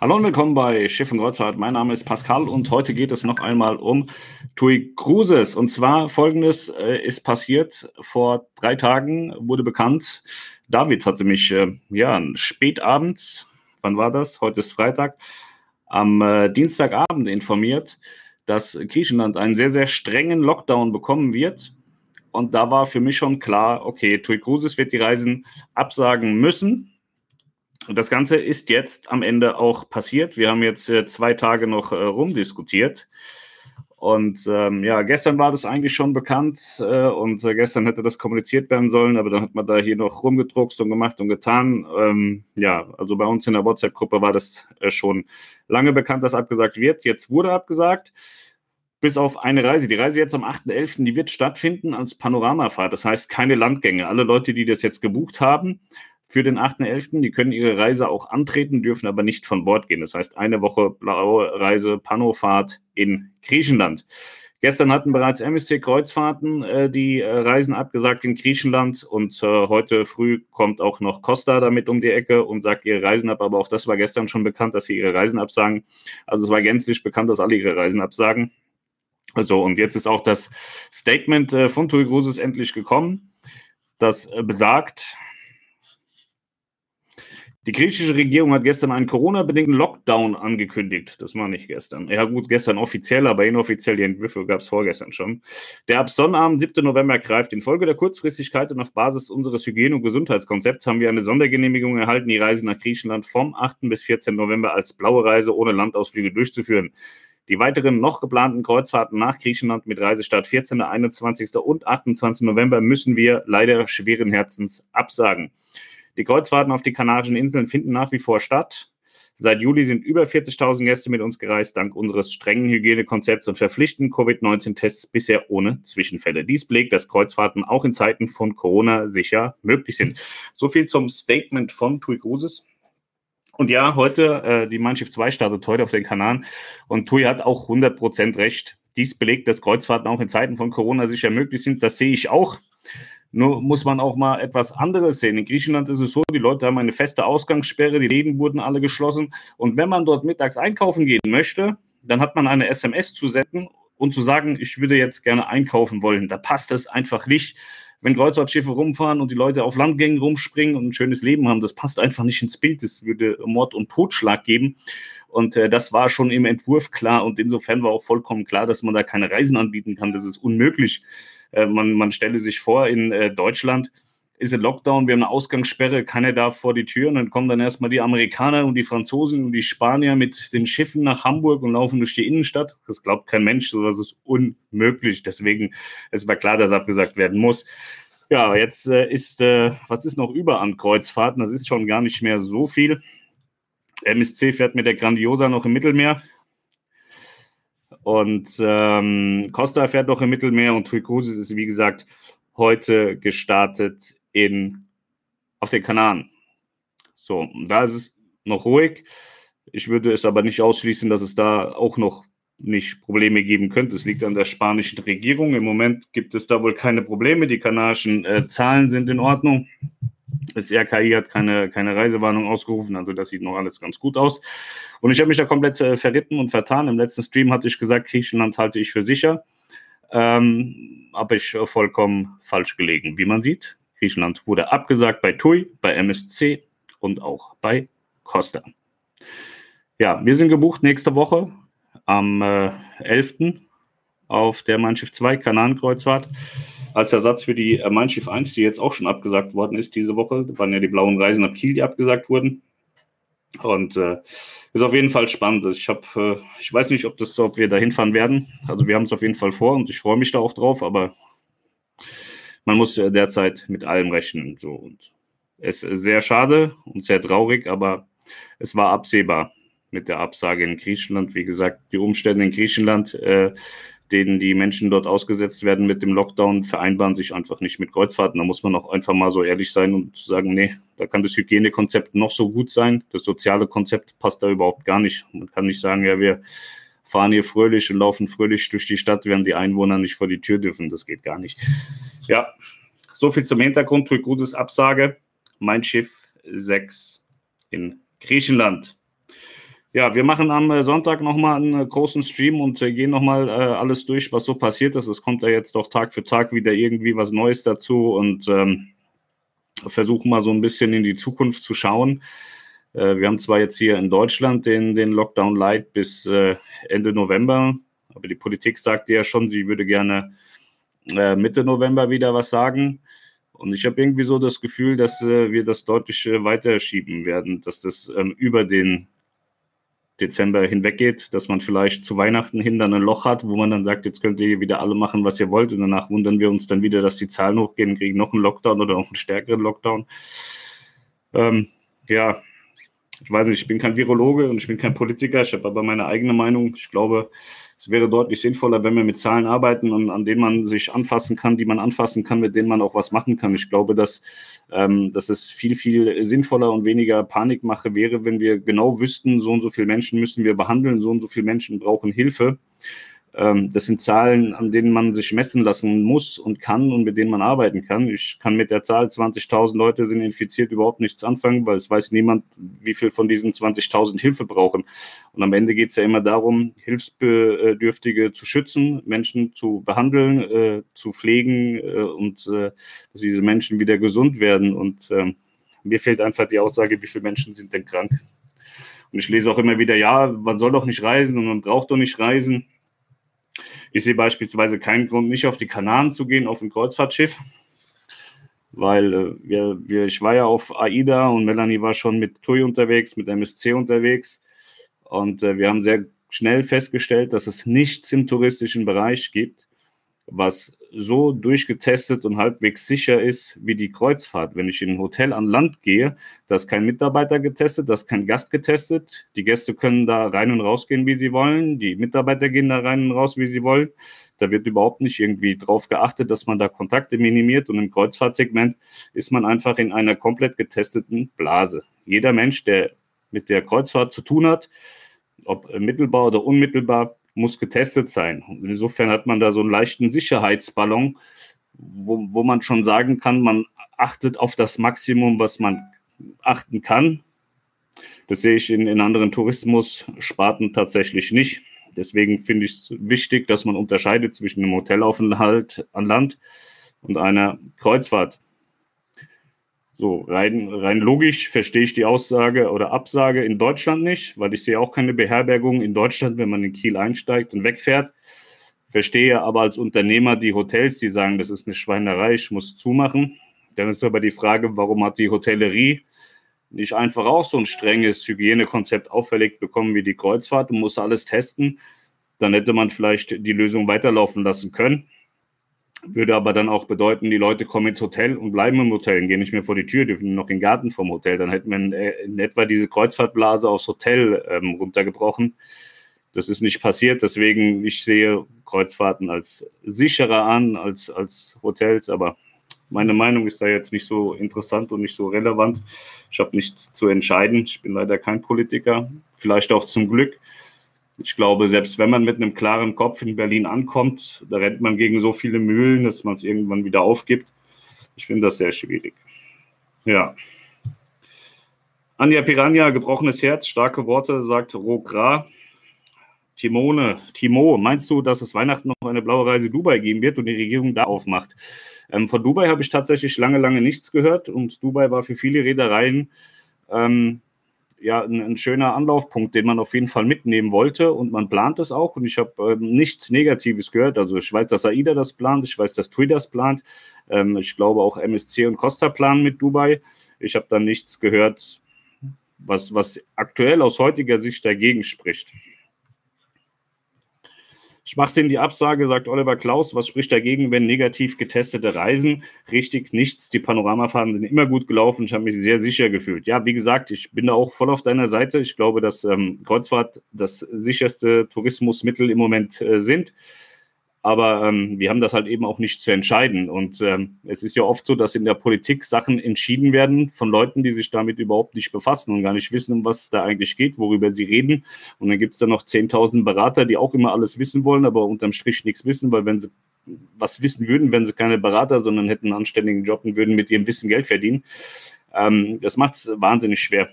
Hallo und willkommen bei Schiff und Kreuzfahrt. Mein Name ist Pascal und heute geht es noch einmal um TUI Cruises. Und zwar folgendes äh, ist passiert. Vor drei Tagen wurde bekannt, David hatte mich äh, ja spät abends, wann war das? Heute ist Freitag, am äh, Dienstagabend informiert, dass Griechenland einen sehr, sehr strengen Lockdown bekommen wird. Und da war für mich schon klar, okay, TUI Cruises wird die Reisen absagen müssen das Ganze ist jetzt am Ende auch passiert. Wir haben jetzt äh, zwei Tage noch äh, rumdiskutiert. Und ähm, ja, gestern war das eigentlich schon bekannt äh, und äh, gestern hätte das kommuniziert werden sollen, aber dann hat man da hier noch rumgedruckst und gemacht und getan. Ähm, ja, also bei uns in der WhatsApp-Gruppe war das äh, schon lange bekannt, dass abgesagt wird. Jetzt wurde abgesagt, bis auf eine Reise. Die Reise jetzt am 8.11., die wird stattfinden als Panoramafahrt. Das heißt keine Landgänge. Alle Leute, die das jetzt gebucht haben, für den 8.11. Die können ihre Reise auch antreten, dürfen aber nicht von Bord gehen. Das heißt, eine Woche blaue Reise, Panofahrt in Griechenland. Gestern hatten bereits MSC Kreuzfahrten äh, die äh, Reisen abgesagt in Griechenland und äh, heute früh kommt auch noch Costa damit um die Ecke und sagt ihre Reisen ab. Aber auch das war gestern schon bekannt, dass sie ihre Reisen absagen. Also es war gänzlich bekannt, dass alle ihre Reisen absagen. Also und jetzt ist auch das Statement äh, von TUI Cruises endlich gekommen, das äh, besagt, die griechische Regierung hat gestern einen Corona-bedingten Lockdown angekündigt. Das war nicht gestern. Ja, gut, gestern offiziell, aber inoffiziell, die Entwürfe gab es vorgestern schon. Der ab Sonnabend, 7. November, greift. Infolge der Kurzfristigkeit und auf Basis unseres Hygiene- und Gesundheitskonzepts haben wir eine Sondergenehmigung erhalten, die Reise nach Griechenland vom 8. bis 14. November als blaue Reise ohne Landausflüge durchzuführen. Die weiteren noch geplanten Kreuzfahrten nach Griechenland mit Reisestart 14., 21. und 28. November müssen wir leider schweren Herzens absagen. Die Kreuzfahrten auf die Kanarischen Inseln finden nach wie vor statt. Seit Juli sind über 40.000 Gäste mit uns gereist, dank unseres strengen Hygienekonzepts und verpflichtenden Covid-19-Tests bisher ohne Zwischenfälle. Dies belegt, dass Kreuzfahrten auch in Zeiten von Corona sicher möglich sind. So viel zum Statement von TUI Cruises. Und ja, heute, äh, die Mannschaft 2 startet heute auf den Kanaren und TUI hat auch 100% recht. Dies belegt, dass Kreuzfahrten auch in Zeiten von Corona sicher möglich sind. Das sehe ich auch. Nur muss man auch mal etwas anderes sehen. In Griechenland ist es so, die Leute haben eine feste Ausgangssperre, die Läden wurden alle geschlossen. Und wenn man dort mittags einkaufen gehen möchte, dann hat man eine SMS zu senden und zu sagen, ich würde jetzt gerne einkaufen wollen. Da passt es einfach nicht. Wenn Kreuzfahrtschiffe rumfahren und die Leute auf Landgängen rumspringen und ein schönes Leben haben, das passt einfach nicht ins Bild. Das würde Mord und Totschlag geben. Und äh, das war schon im Entwurf klar. Und insofern war auch vollkommen klar, dass man da keine Reisen anbieten kann. Das ist unmöglich. Äh, man, man stelle sich vor, in äh, Deutschland ist ein Lockdown, wir haben eine Ausgangssperre, keiner darf vor die Tür und dann kommen dann erstmal die Amerikaner und die Franzosen und die Spanier mit den Schiffen nach Hamburg und laufen durch die Innenstadt. Das glaubt kein Mensch, sowas ist unmöglich. Deswegen ist war klar, dass abgesagt werden muss. Ja, jetzt äh, ist, äh, was ist noch über an Kreuzfahrten? Das ist schon gar nicht mehr so viel. MSC fährt mit der Grandiosa noch im Mittelmeer. Und ähm, Costa fährt noch im Mittelmeer und Tui Cruises ist, wie gesagt, heute gestartet in, auf den Kanaren. So, da ist es noch ruhig. Ich würde es aber nicht ausschließen, dass es da auch noch nicht Probleme geben könnte. Es liegt an der spanischen Regierung. Im Moment gibt es da wohl keine Probleme. Die kanarischen äh, Zahlen sind in Ordnung. Das RKI hat keine, keine Reisewarnung ausgerufen, also das sieht noch alles ganz gut aus. Und ich habe mich da komplett äh, verritten und vertan. Im letzten Stream hatte ich gesagt, Griechenland halte ich für sicher. Ähm, habe ich vollkommen falsch gelegen. Wie man sieht, Griechenland wurde abgesagt bei TUI, bei MSC und auch bei Costa. Ja, wir sind gebucht nächste Woche am äh, 11. auf der Mein Schiff 2 Kanarenkreuzfahrt als Ersatz für die äh, Mein Schiff 1, die jetzt auch schon abgesagt worden ist diese Woche. Das waren ja die blauen Reisen ab Kiel, die abgesagt wurden. Und äh, ist auf jeden Fall spannend. Ich habe, äh, ich weiß nicht, ob das, ob wir da hinfahren werden. Also wir haben es auf jeden Fall vor und ich freue mich da auch drauf, aber man muss derzeit mit allem rechnen. So und es ist sehr schade und sehr traurig, aber es war absehbar mit der Absage in Griechenland. Wie gesagt, die Umstände in Griechenland äh, denen die Menschen dort ausgesetzt werden mit dem Lockdown, vereinbaren sich einfach nicht mit Kreuzfahrten. Da muss man auch einfach mal so ehrlich sein und sagen, nee, da kann das Hygienekonzept noch so gut sein. Das soziale Konzept passt da überhaupt gar nicht. Man kann nicht sagen, ja, wir fahren hier fröhlich und laufen fröhlich durch die Stadt, während die Einwohner nicht vor die Tür dürfen. Das geht gar nicht. Ja, so viel zum Hintergrund. Tui Gutes Absage. Mein Schiff 6 in Griechenland. Ja, wir machen am Sonntag nochmal einen großen Stream und äh, gehen nochmal äh, alles durch, was so passiert ist. Es kommt ja jetzt doch Tag für Tag wieder irgendwie was Neues dazu und ähm, versuchen mal so ein bisschen in die Zukunft zu schauen. Äh, wir haben zwar jetzt hier in Deutschland den, den Lockdown Light bis äh, Ende November, aber die Politik sagte ja schon, sie würde gerne äh, Mitte November wieder was sagen. Und ich habe irgendwie so das Gefühl, dass äh, wir das deutlich äh, weiter schieben werden, dass das ähm, über den Dezember hinweggeht, dass man vielleicht zu Weihnachten hin dann ein Loch hat, wo man dann sagt, jetzt könnt ihr wieder alle machen, was ihr wollt. Und danach wundern wir uns dann wieder, dass die Zahlen hochgehen kriegen noch einen Lockdown oder noch einen stärkeren Lockdown. Ähm, ja, ich weiß nicht, ich bin kein Virologe und ich bin kein Politiker, ich habe aber meine eigene Meinung. Ich glaube, es wäre deutlich sinnvoller, wenn wir mit Zahlen arbeiten und an denen man sich anfassen kann, die man anfassen kann, mit denen man auch was machen kann. Ich glaube, dass, ähm, dass es viel, viel sinnvoller und weniger Panikmache wäre, wenn wir genau wüssten, so und so viele Menschen müssen wir behandeln, so und so viele Menschen brauchen Hilfe. Ähm, das sind Zahlen, an denen man sich messen lassen muss und kann und mit denen man arbeiten kann. Ich kann mit der Zahl 20.000 Leute sind infiziert überhaupt nichts anfangen, weil es weiß niemand, wie viel von diesen 20.000 Hilfe brauchen. Und am Ende geht es ja immer darum, Hilfsbedürftige zu schützen, Menschen zu behandeln, äh, zu pflegen äh, und äh, dass diese Menschen wieder gesund werden. Und ähm, mir fehlt einfach die Aussage, wie viele Menschen sind denn krank. Und ich lese auch immer wieder, ja, man soll doch nicht reisen und man braucht doch nicht reisen. Ich sehe beispielsweise keinen Grund, nicht auf die Kanaren zu gehen, auf ein Kreuzfahrtschiff, weil äh, wir, wir, ich war ja auf AIDA und Melanie war schon mit TUI unterwegs, mit MSC unterwegs. Und äh, wir haben sehr schnell festgestellt, dass es nichts im touristischen Bereich gibt, was so durchgetestet und halbwegs sicher ist wie die Kreuzfahrt. Wenn ich in ein Hotel an Land gehe, da ist kein Mitarbeiter getestet, da ist kein Gast getestet. Die Gäste können da rein und raus gehen, wie sie wollen. Die Mitarbeiter gehen da rein und raus, wie sie wollen. Da wird überhaupt nicht irgendwie drauf geachtet, dass man da Kontakte minimiert. Und im Kreuzfahrtsegment ist man einfach in einer komplett getesteten Blase. Jeder Mensch, der mit der Kreuzfahrt zu tun hat, ob mittelbar oder unmittelbar, muss getestet sein. Insofern hat man da so einen leichten Sicherheitsballon, wo, wo man schon sagen kann, man achtet auf das Maximum, was man achten kann. Das sehe ich in, in anderen Tourismussparten tatsächlich nicht. Deswegen finde ich es wichtig, dass man unterscheidet zwischen einem Hotelaufenthalt an Land und einer Kreuzfahrt. So, rein, rein logisch verstehe ich die Aussage oder Absage in Deutschland nicht, weil ich sehe auch keine Beherbergung in Deutschland, wenn man in Kiel einsteigt und wegfährt. Verstehe aber als Unternehmer die Hotels, die sagen, das ist eine Schweinerei, ich muss zumachen. Dann ist aber die Frage, warum hat die Hotellerie nicht einfach auch so ein strenges Hygienekonzept auferlegt bekommen wie die Kreuzfahrt und muss alles testen? Dann hätte man vielleicht die Lösung weiterlaufen lassen können. Würde aber dann auch bedeuten, die Leute kommen ins Hotel und bleiben im Hotel und gehen nicht mehr vor die Tür, dürfen noch in den Garten vom Hotel. Dann hätten wir äh, in etwa diese Kreuzfahrtblase aufs Hotel ähm, runtergebrochen. Das ist nicht passiert. Deswegen, ich sehe Kreuzfahrten als sicherer an als, als Hotels. Aber meine Meinung ist da jetzt nicht so interessant und nicht so relevant. Ich habe nichts zu entscheiden. Ich bin leider kein Politiker. Vielleicht auch zum Glück. Ich glaube, selbst wenn man mit einem klaren Kopf in Berlin ankommt, da rennt man gegen so viele Mühlen, dass man es irgendwann wieder aufgibt. Ich finde das sehr schwierig. Ja. Anja Piranha, gebrochenes Herz, starke Worte, sagt Rogra. Timone, Timo, meinst du, dass es Weihnachten noch eine blaue Reise Dubai geben wird und die Regierung da aufmacht? Ähm, von Dubai habe ich tatsächlich lange, lange nichts gehört und Dubai war für viele Reedereien ähm, ja ein, ein, schöner Anlaufpunkt, den man auf jeden Fall mitnehmen wollte und man plant es auch und ich habe ähm, nichts Negatives gehört. Also ich weiß, dass AIDA das plant, ich weiß, dass TUI das plant, ähm, ich glaube auch MSC und Costa planen mit Dubai. Ich habe da nichts gehört, was, was aktuell aus heutiger Sicht dagegen spricht. In die Absage, sagt Oliver Klaus. Was spricht dagegen, wenn negativ getestete Reisen? Richtig, nichts. Die Panoramafahrten sind immer gut gelaufen. Ich habe mich sehr sicher gefühlt. Ja, wie gesagt, ich bin da auch voll auf deiner Seite. Ich glaube, dass ähm, Kreuzfahrt das sicherste Tourismusmittel im Moment äh, sind. Aber ähm, wir haben das halt eben auch nicht zu entscheiden. Und ähm, es ist ja oft so, dass in der Politik Sachen entschieden werden von Leuten, die sich damit überhaupt nicht befassen und gar nicht wissen, um was da eigentlich geht, worüber sie reden. Und dann gibt es da noch 10.000 Berater, die auch immer alles wissen wollen, aber unterm Strich nichts wissen, weil wenn sie was wissen würden, wenn sie keine Berater, sondern hätten einen anständigen Job und würden mit ihrem Wissen Geld verdienen. Ähm, das macht es wahnsinnig schwer.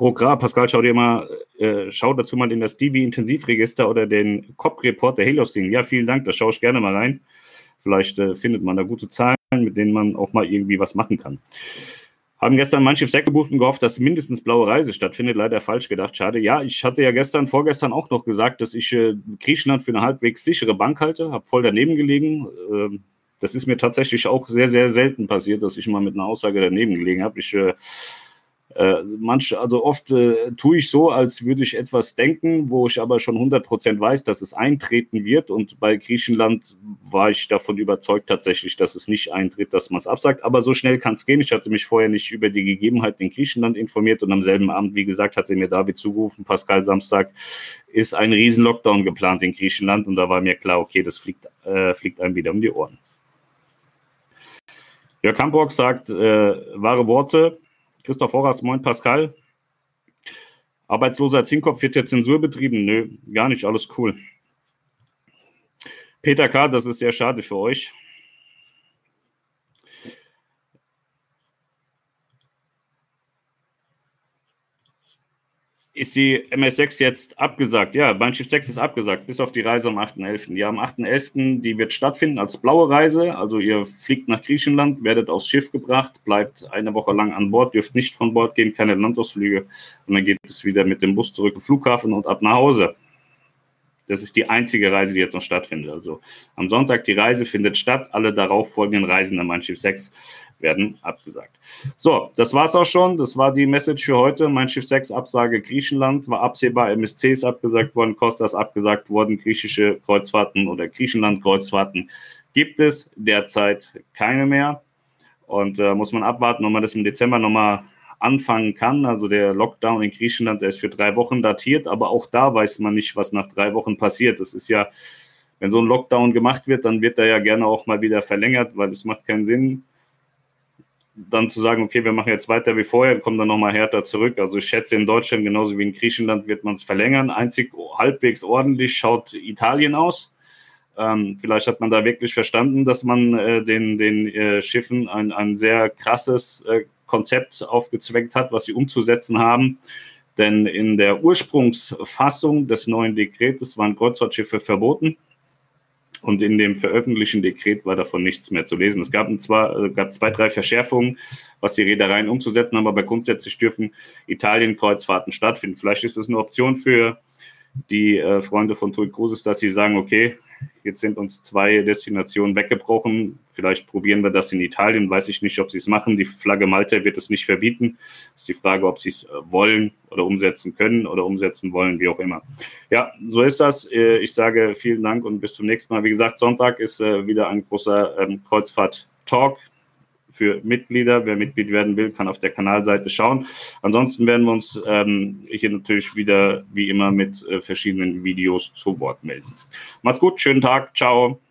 Rogra, Pascal, schau dir mal, äh, schau dazu mal in das Divi-Intensivregister oder den COP-Report der Helios ging. Ja, vielen Dank, da schaue ich gerne mal rein. Vielleicht äh, findet man da gute Zahlen, mit denen man auch mal irgendwie was machen kann. Haben gestern manche Sechs gebucht und gehofft, dass mindestens blaue Reise stattfindet. Leider falsch gedacht. Schade. Ja, ich hatte ja gestern, vorgestern auch noch gesagt, dass ich äh, Griechenland für eine halbwegs sichere Bank halte. Habe voll daneben gelegen. Ähm, das ist mir tatsächlich auch sehr, sehr selten passiert, dass ich mal mit einer Aussage daneben gelegen habe. Ich äh, manch, also oft äh, tue ich so, als würde ich etwas denken, wo ich aber schon 100% weiß, dass es eintreten wird. Und bei Griechenland war ich davon überzeugt tatsächlich, dass es nicht eintritt, dass man es absagt. Aber so schnell kann es gehen. Ich hatte mich vorher nicht über die Gegebenheiten in Griechenland informiert und am selben Abend, wie gesagt, hatte mir David zugerufen, Pascal Samstag ist ein riesen Lockdown geplant in Griechenland und da war mir klar, okay, das fliegt, äh, fliegt einem wieder um die Ohren. Jörg Hamburg sagt äh, wahre Worte. Christoph Horace, moin Pascal. Arbeitsloser Zinkkopf wird jetzt Zensur betrieben? Nö, gar nicht, alles cool. Peter K., das ist sehr schade für euch. Ist die MS6 jetzt abgesagt. Ja, Bahnschiff 6 ist abgesagt, bis auf die Reise am 8.11. Ja, am 8.11. die wird stattfinden als blaue Reise. Also ihr fliegt nach Griechenland, werdet aufs Schiff gebracht, bleibt eine Woche lang an Bord, dürft nicht von Bord gehen, keine Landausflüge. Und dann geht es wieder mit dem Bus zurück zum Flughafen und ab nach Hause. Das ist die einzige Reise, die jetzt noch stattfindet. Also am Sonntag die Reise findet statt. Alle darauf folgenden Reisen am Mein Schiff 6 werden abgesagt. So, das war es auch schon. Das war die Message für heute. Mein Schiff 6 Absage Griechenland war absehbar. MSC ist abgesagt worden, Costa ist abgesagt worden. Griechische Kreuzfahrten oder Griechenland-Kreuzfahrten gibt es derzeit keine mehr. Und äh, muss man abwarten, ob man das im Dezember nochmal anfangen kann. Also der Lockdown in Griechenland, der ist für drei Wochen datiert, aber auch da weiß man nicht, was nach drei Wochen passiert. Das ist ja, wenn so ein Lockdown gemacht wird, dann wird er ja gerne auch mal wieder verlängert, weil es macht keinen Sinn, dann zu sagen, okay, wir machen jetzt weiter wie vorher, kommen dann nochmal härter zurück. Also ich schätze, in Deutschland genauso wie in Griechenland wird man es verlängern. Einzig halbwegs ordentlich schaut Italien aus. Ähm, vielleicht hat man da wirklich verstanden, dass man äh, den, den äh, Schiffen ein, ein sehr krasses äh, Konzept aufgezweckt hat, was sie umzusetzen haben. Denn in der Ursprungsfassung des neuen Dekretes waren Kreuzfahrtschiffe verboten und in dem veröffentlichten Dekret war davon nichts mehr zu lesen. Es gab, zwar, äh, gab zwei, drei Verschärfungen, was die Reedereien umzusetzen haben, aber grundsätzlich dürfen Italien-Kreuzfahrten stattfinden. Vielleicht ist das eine Option für die äh, Freunde von Tui Cruises, dass sie sagen, okay, jetzt sind uns zwei Destinationen weggebrochen, vielleicht probieren wir das in Italien, weiß ich nicht, ob sie es machen. Die Flagge Malta wird es nicht verbieten. Ist die Frage, ob sie es äh, wollen oder umsetzen können oder umsetzen wollen, wie auch immer. Ja, so ist das. Äh, ich sage vielen Dank und bis zum nächsten Mal. Wie gesagt, Sonntag ist äh, wieder ein großer ähm, Kreuzfahrt-Talk für Mitglieder. Wer Mitglied werden will, kann auf der Kanalseite schauen. Ansonsten werden wir uns ähm, hier natürlich wieder wie immer mit äh, verschiedenen Videos zu Wort melden. Macht's gut, schönen Tag, ciao.